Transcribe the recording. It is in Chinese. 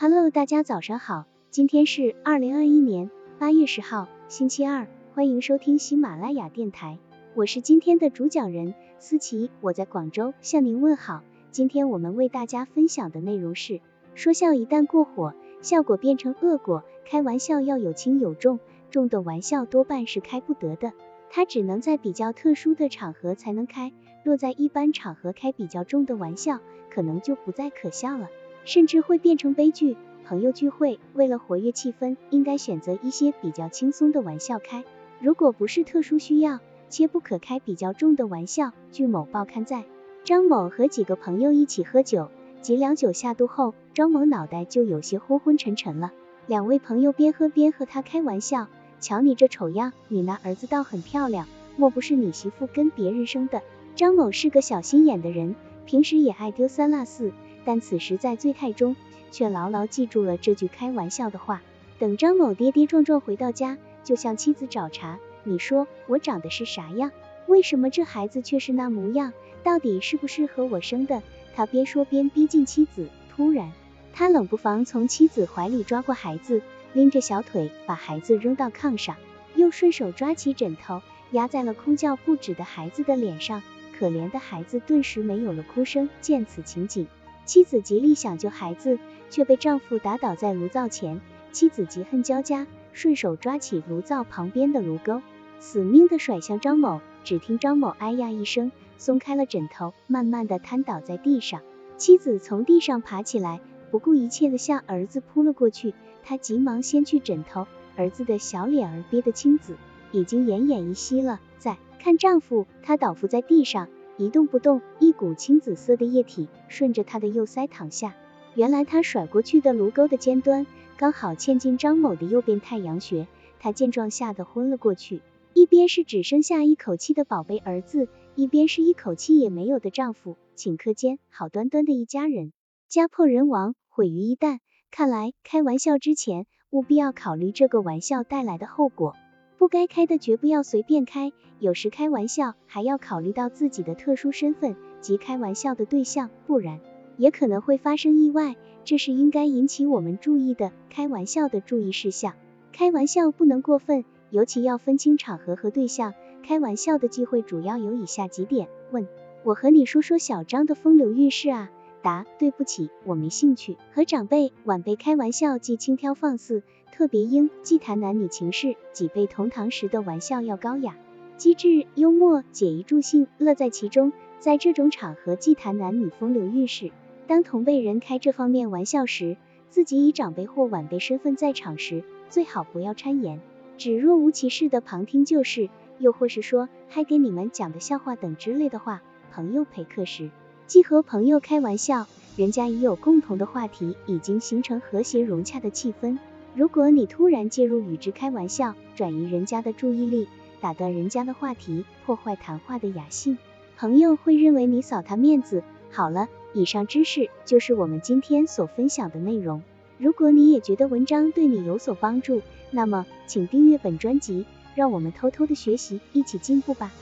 Hello，大家早上好，今天是二零二一年八月十号，星期二，欢迎收听喜马拉雅电台，我是今天的主讲人思琪，我在广州向您问好。今天我们为大家分享的内容是，说笑一旦过火，效果变成恶果，开玩笑要有轻有重，重的玩笑多半是开不得的，它只能在比较特殊的场合才能开，若在一般场合开比较重的玩笑，可能就不再可笑了。甚至会变成悲剧。朋友聚会，为了活跃气氛，应该选择一些比较轻松的玩笑开。如果不是特殊需要，切不可开比较重的玩笑。据某报刊载，张某和几个朋友一起喝酒，几两酒下肚后，张某脑袋就有些昏昏沉沉了。两位朋友边喝边和他开玩笑：“瞧你这丑样，你那儿子倒很漂亮，莫不是你媳妇跟别人生的？”张某是个小心眼的人，平时也爱丢三落四。但此时在醉态中，却牢牢记住了这句开玩笑的话。等张某跌跌撞撞回到家，就向妻子找茬：“你说我长得是啥样？为什么这孩子却是那模样？到底是不是和我生的？”他边说边逼近妻子。突然，他冷不防从妻子怀里抓过孩子，拎着小腿把孩子扔到炕上，又顺手抓起枕头压在了哭叫不止的孩子的脸上。可怜的孩子顿时没有了哭声。见此情景，妻子极力想救孩子，却被丈夫打倒在炉灶前。妻子嫉恨交加，顺手抓起炉灶旁边的炉钩，死命的甩向张某。只听张某哎呀一声，松开了枕头，慢慢的瘫倒在地上。妻子从地上爬起来，不顾一切的向儿子扑了过去。她急忙掀去枕头，儿子的小脸儿憋得青紫，已经奄奄一息了。再看丈夫，他倒伏在地上。一动不动，一股青紫色的液体顺着他的右腮淌下。原来他甩过去的炉钩的尖端刚好嵌进张某的右边太阳穴。他见状吓得昏了过去。一边是只剩下一口气的宝贝儿子，一边是一口气也没有的丈夫，顷刻间好端端的一家人，家破人亡，毁于一旦。看来开玩笑之前，务必要考虑这个玩笑带来的后果。不该开的绝不要随便开，有时开玩笑还要考虑到自己的特殊身份及开玩笑的对象，不然也可能会发生意外，这是应该引起我们注意的开玩笑的注意事项。开玩笑不能过分，尤其要分清场合和对象。开玩笑的忌讳主要有以下几点：问，我和你说说小张的风流韵事啊。答，对不起，我没兴趣。和长辈、晚辈开玩笑既轻佻放肆。特别应忌谈男女情事，几辈同堂时的玩笑要高雅、机智、幽默，解疑助兴，乐在其中。在这种场合忌谈男女风流韵事。当同辈人开这方面玩笑时，自己以长辈或晚辈身份在场时，最好不要掺言，只若无其事的旁听就是，又或是说还给你们讲的笑话等之类的话。朋友陪客时，既和朋友开玩笑，人家已有共同的话题，已经形成和谐融洽的气氛。如果你突然介入与之开玩笑，转移人家的注意力，打断人家的话题，破坏谈话的雅兴，朋友会认为你扫他面子。好了，以上知识就是我们今天所分享的内容。如果你也觉得文章对你有所帮助，那么请订阅本专辑，让我们偷偷的学习，一起进步吧。